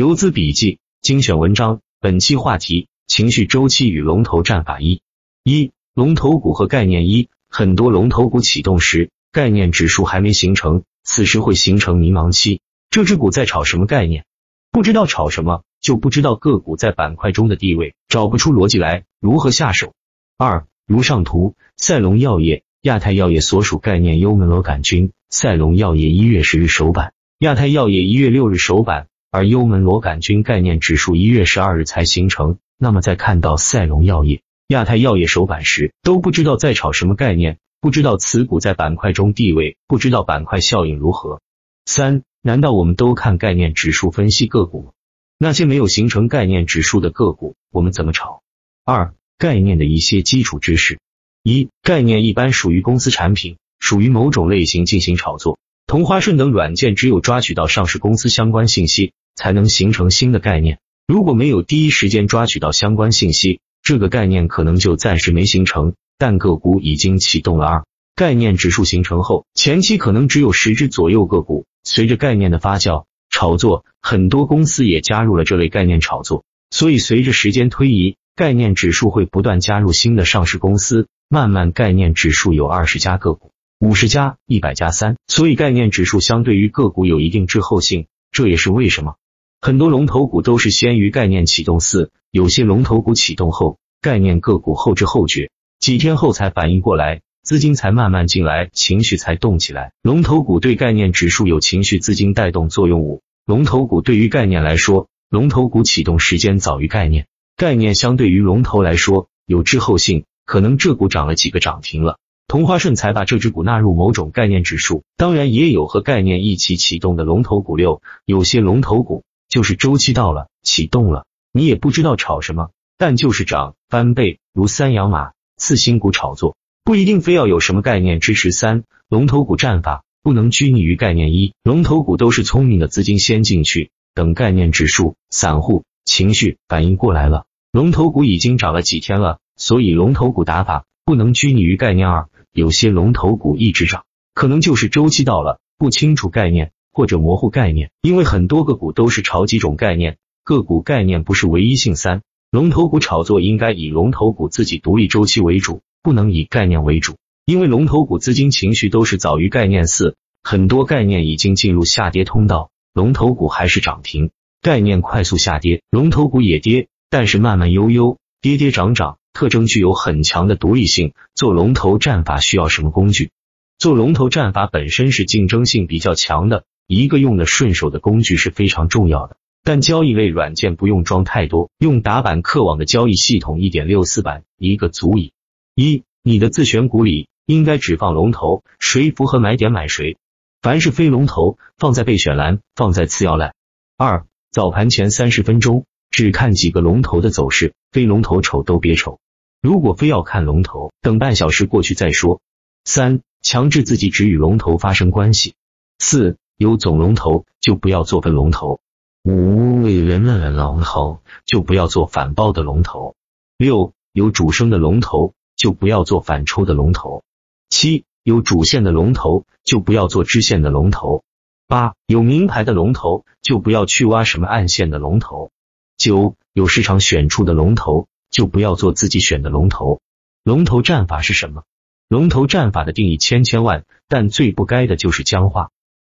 游资笔记精选文章，本期话题：情绪周期与龙头战法一。一、龙头股和概念一，很多龙头股启动时，概念指数还没形成，此时会形成迷茫期。这只股在炒什么概念？不知道炒什么，就不知道个股在板块中的地位，找不出逻辑来，如何下手？二、如上图，赛龙药业、亚太药业所属概念幽门螺杆菌，赛龙药业一月十日首板，亚太药业一月六日首板。而幽门螺杆菌概念指数一月十二日才形成，那么在看到赛龙药业、亚太药业首板时，都不知道在炒什么概念，不知道此股在板块中地位，不知道板块效应如何。三，难道我们都看概念指数分析个股吗？那些没有形成概念指数的个股，我们怎么炒？二，概念的一些基础知识：一，概念一般属于公司产品，属于某种类型进行炒作。同花顺等软件只有抓取到上市公司相关信息。才能形成新的概念。如果没有第一时间抓取到相关信息，这个概念可能就暂时没形成。但个股已经启动了。二概念指数形成后，前期可能只有十只左右个股。随着概念的发酵炒作，很多公司也加入了这类概念炒作。所以随着时间推移，概念指数会不断加入新的上市公司。慢慢概念指数有二十家个股、五十家、一百家三。所以概念指数相对于个股有一定滞后性。这也是为什么。很多龙头股都是先于概念启动，四有些龙头股启动后，概念个股后知后觉，几天后才反应过来，资金才慢慢进来，情绪才动起来。龙头股对概念指数有情绪资金带动作用。五龙头股对于概念来说，龙头股启动时间早于概念，概念相对于龙头来说有滞后性，可能这股涨了几个涨停了，同花顺才把这只股纳入某种概念指数。当然也有和概念一起启动的龙头股。六有些龙头股。就是周期到了，启动了，你也不知道炒什么，但就是涨翻倍，如三阳马、次新股炒作，不一定非要有什么概念支持。三龙头股战法不能拘泥于概念。一龙头股都是聪明的资金先进去，等概念指数、散户情绪反应过来了，龙头股已经涨了几天了，所以龙头股打法不能拘泥于概念。二有些龙头股一直涨，可能就是周期到了，不清楚概念。或者模糊概念，因为很多个股都是炒几种概念，个股概念不是唯一性。三龙头股炒作应该以龙头股自己独立周期为主，不能以概念为主，因为龙头股资金情绪都是早于概念。四很多概念已经进入下跌通道，龙头股还是涨停，概念快速下跌，龙头股也跌，但是慢慢悠悠，跌跌涨涨，特征具有很强的独立性。做龙头战法需要什么工具？做龙头战法本身是竞争性比较强的。一个用的顺手的工具是非常重要的，但交易类软件不用装太多，用打板客网的交易系统一点六四版一个足矣。一，你的自选股里应该只放龙头，谁符合买点买谁，凡是非龙头放在备选栏，放在次要栏。二，早盘前三十分钟只看几个龙头的走势，非龙头瞅都别瞅。如果非要看龙头，等半小时过去再说。三，强制自己只与龙头发生关系。四。有总龙头就不要做分龙头，五为人们龙头就不要做反包的龙头，六有主升的龙头就不要做反抽的龙头，七有主线的龙头就不要做支线的龙头，八有名牌的龙头就不要去挖什么暗线的龙头，九有市场选出的龙头就不要做自己选的龙头。龙头战法是什么？龙头战法的定义千千万，但最不该的就是僵化。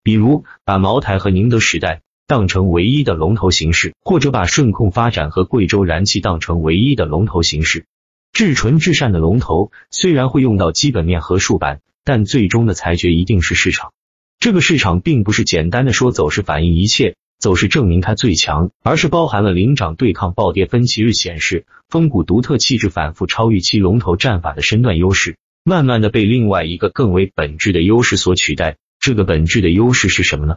比如把茅台和宁德时代当成唯一的龙头形式，或者把顺控发展和贵州燃气当成唯一的龙头形式。至纯至善的龙头虽然会用到基本面和竖板，但最终的裁决一定是市场。这个市场并不是简单的说走势反映一切，走势证明它最强，而是包含了领涨对抗暴跌分歧日显示，风骨独特气质反复超预期龙头战法的身段优势，慢慢的被另外一个更为本质的优势所取代。这个本质的优势是什么呢？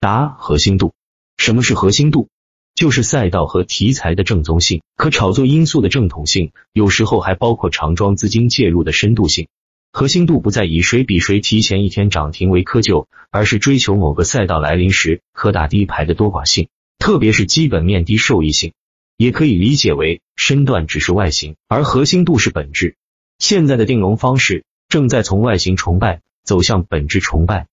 答：核心度。什么是核心度？就是赛道和题材的正宗性，可炒作因素的正统性，有时候还包括长庄资金介入的深度性。核心度不再以谁比谁提前一天涨停为窠臼，而是追求某个赛道来临时可打第一排的多寡性，特别是基本面低受益性。也可以理解为身段只是外形，而核心度是本质。现在的定龙方式正在从外形崇拜走向本质崇拜。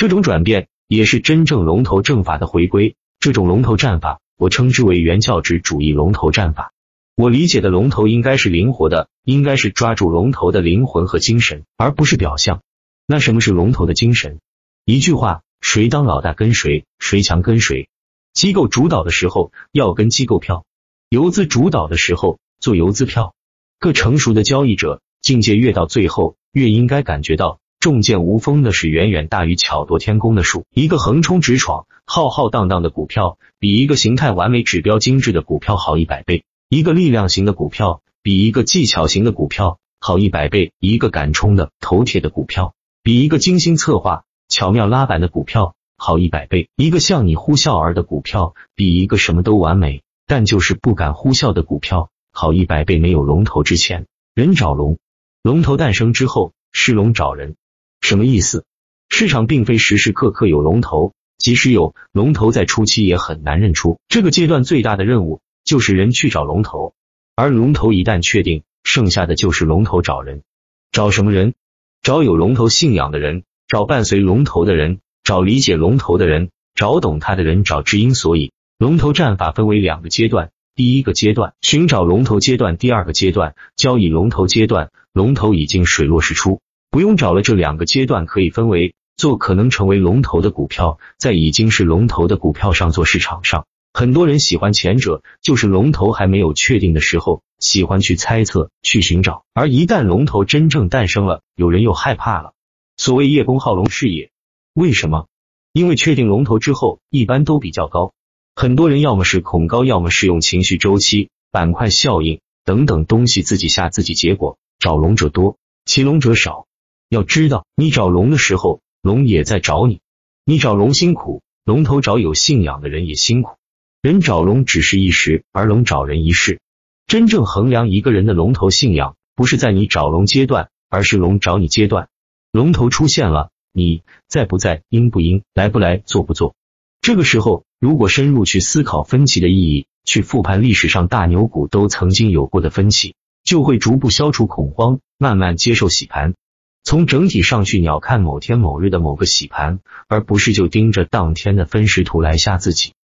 这种转变也是真正龙头正法的回归。这种龙头战法我称之为原教旨主义龙头战法。我理解的龙头应该是灵活的，应该是抓住龙头的灵魂和精神，而不是表象。那什么是龙头的精神？一句话，谁当老大跟谁，谁强跟谁。机构主导的时候要跟机构票，游资主导的时候做游资票。各成熟的交易者境界越到最后，越应该感觉到。重剑无锋的是远远大于巧夺天工的术。一个横冲直闯、浩浩荡荡的股票，比一个形态完美、指标精致的股票好一百倍；一个力量型的股票，比一个技巧型的股票好一百倍；一个敢冲的、头铁的股票，比一个精心策划、巧妙拉板的股票好一百倍；一个向你呼啸而的股票，比一个什么都完美但就是不敢呼啸的股票好一百倍。没有龙头之前，人找龙；龙头诞生之后，是龙找人。什么意思？市场并非时时刻刻有龙头，即使有龙头，在初期也很难认出。这个阶段最大的任务就是人去找龙头，而龙头一旦确定，剩下的就是龙头找人。找什么人？找有龙头信仰的人，找伴随龙头的人，找理解龙头的人，找懂他的人，找知音。所以，龙头战法分为两个阶段：第一个阶段寻找龙头阶段，第二个阶段交易龙头阶段。龙头已经水落石出。不用找了，这两个阶段可以分为做可能成为龙头的股票，在已经是龙头的股票上做市场上。很多人喜欢前者，就是龙头还没有确定的时候，喜欢去猜测、去寻找。而一旦龙头真正诞生了，有人又害怕了。所谓叶公好龙是也，为什么？因为确定龙头之后，一般都比较高。很多人要么是恐高，要么是用情绪周期、板块效应等等东西自己吓自己，结果找龙者多，骑龙者少。要知道，你找龙的时候，龙也在找你。你找龙辛苦，龙头找有信仰的人也辛苦。人找龙只是一时，而龙找人一世。真正衡量一个人的龙头信仰，不是在你找龙阶段，而是龙找你阶段。龙头出现了，你在不在，应不应，来不来，做不做。这个时候，如果深入去思考分歧的意义，去复盘历史上大牛股都曾经有过的分歧，就会逐步消除恐慌，慢慢接受洗盘。从整体上去鸟瞰某天某日的某个洗盘，而不是就盯着当天的分时图来吓自己。